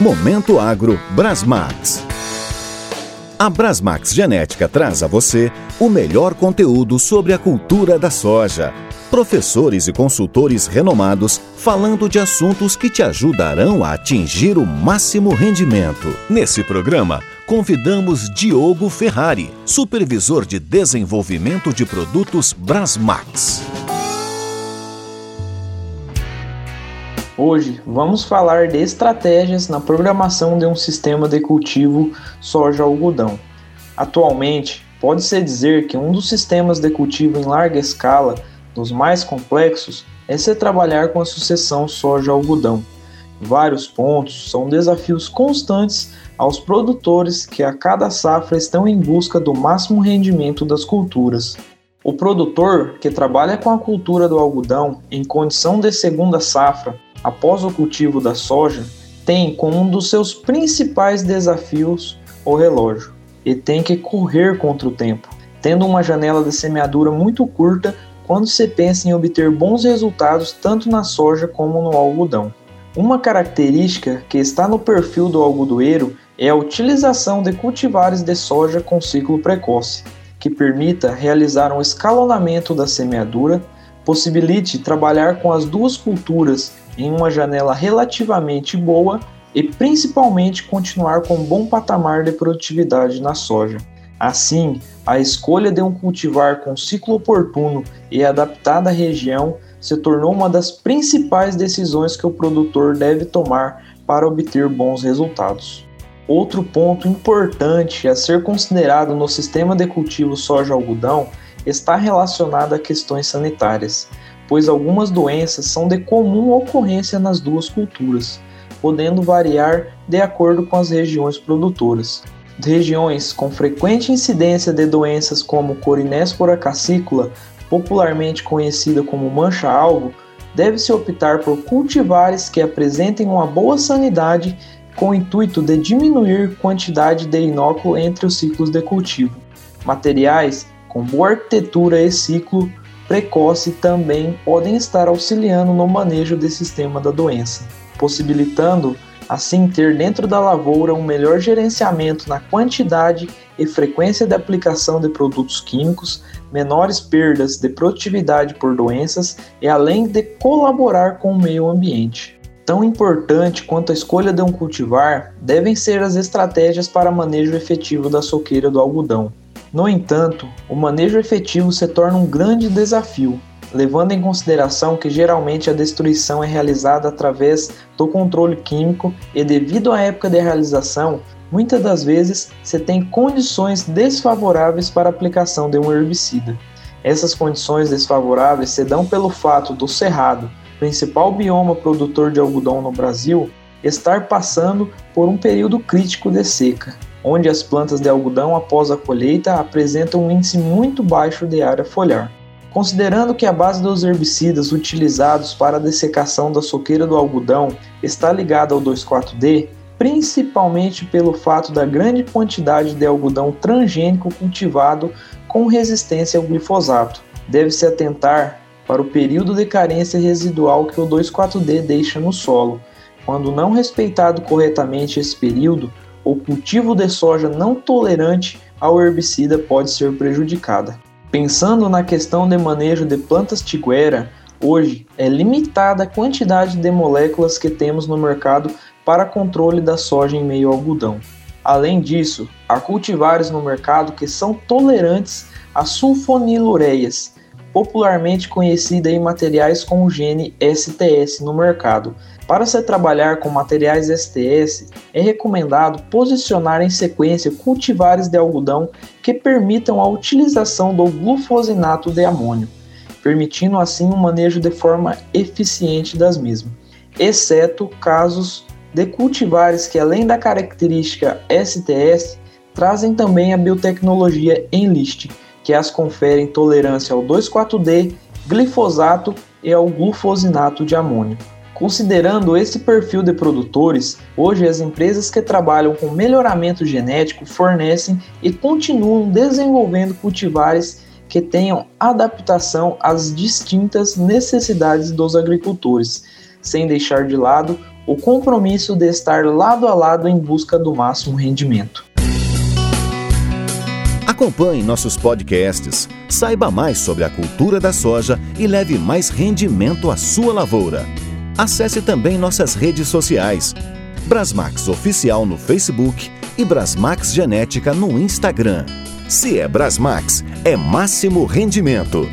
Momento Agro Brasmax. A Brasmax Genética traz a você o melhor conteúdo sobre a cultura da soja. Professores e consultores renomados falando de assuntos que te ajudarão a atingir o máximo rendimento. Nesse programa, convidamos Diogo Ferrari, supervisor de desenvolvimento de produtos Brasmax. Hoje vamos falar de estratégias na programação de um sistema de cultivo soja-algodão. Atualmente, pode-se dizer que um dos sistemas de cultivo em larga escala, dos mais complexos, é se trabalhar com a sucessão soja-algodão. Vários pontos são desafios constantes aos produtores que a cada safra estão em busca do máximo rendimento das culturas. O produtor que trabalha com a cultura do algodão em condição de segunda safra após o cultivo da soja, tem como um dos seus principais desafios o relógio e tem que correr contra o tempo, tendo uma janela de semeadura muito curta quando se pensa em obter bons resultados tanto na soja como no algodão. Uma característica que está no perfil do algodoeiro é a utilização de cultivares de soja com ciclo precoce, que permita realizar um escalonamento da semeadura, possibilite trabalhar com as duas culturas em uma janela relativamente boa e principalmente continuar com um bom patamar de produtividade na soja. Assim, a escolha de um cultivar com ciclo oportuno e adaptado à região se tornou uma das principais decisões que o produtor deve tomar para obter bons resultados. Outro ponto importante a ser considerado no sistema de cultivo soja-algodão está relacionado a questões sanitárias pois algumas doenças são de comum ocorrência nas duas culturas, podendo variar de acordo com as regiões produtoras. Regiões com frequente incidência de doenças como Corinéspora cassícula, popularmente conhecida como mancha-alvo, deve-se optar por cultivares que apresentem uma boa sanidade com o intuito de diminuir quantidade de inóculo entre os ciclos de cultivo. Materiais com boa arquitetura e ciclo precoce também podem estar auxiliando no manejo desse sistema da doença, possibilitando assim ter dentro da lavoura um melhor gerenciamento na quantidade e frequência de aplicação de produtos químicos, menores perdas de produtividade por doenças e além de colaborar com o meio ambiente. Tão importante quanto a escolha de um cultivar devem ser as estratégias para manejo efetivo da soqueira do algodão. No entanto, o manejo efetivo se torna um grande desafio, levando em consideração que geralmente a destruição é realizada através do controle químico e devido à época de realização, muitas das vezes se tem condições desfavoráveis para a aplicação de um herbicida. Essas condições desfavoráveis se dão pelo fato do cerrado, principal bioma produtor de algodão no Brasil, estar passando por um período crítico de seca onde as plantas de algodão após a colheita apresentam um índice muito baixo de área foliar. Considerando que a base dos herbicidas utilizados para a dessecação da soqueira do algodão está ligada ao 2,4-D, principalmente pelo fato da grande quantidade de algodão transgênico cultivado com resistência ao glifosato, deve-se atentar para o período de carência residual que o 2,4-D deixa no solo. Quando não respeitado corretamente esse período, o cultivo de soja não tolerante ao herbicida pode ser prejudicada. Pensando na questão de manejo de plantas tiguera, hoje é limitada a quantidade de moléculas que temos no mercado para controle da soja em meio ao algodão. Além disso, há cultivares no mercado que são tolerantes a sulfonilureias, popularmente conhecida em materiais com o gene STS no mercado, para se trabalhar com materiais STS, é recomendado posicionar em sequência cultivares de algodão que permitam a utilização do glufosinato de amônio, permitindo assim um manejo de forma eficiente das mesmas, exceto casos de cultivares que, além da característica STS, trazem também a biotecnologia Enlist, que as conferem tolerância ao 2,4-D, glifosato e ao glufosinato de amônio. Considerando esse perfil de produtores, hoje as empresas que trabalham com melhoramento genético fornecem e continuam desenvolvendo cultivares que tenham adaptação às distintas necessidades dos agricultores, sem deixar de lado o compromisso de estar lado a lado em busca do máximo rendimento. Acompanhe nossos podcasts, saiba mais sobre a cultura da soja e leve mais rendimento à sua lavoura. Acesse também nossas redes sociais. Brasmax Oficial no Facebook e Brasmax Genética no Instagram. Se é Brasmax, é máximo rendimento.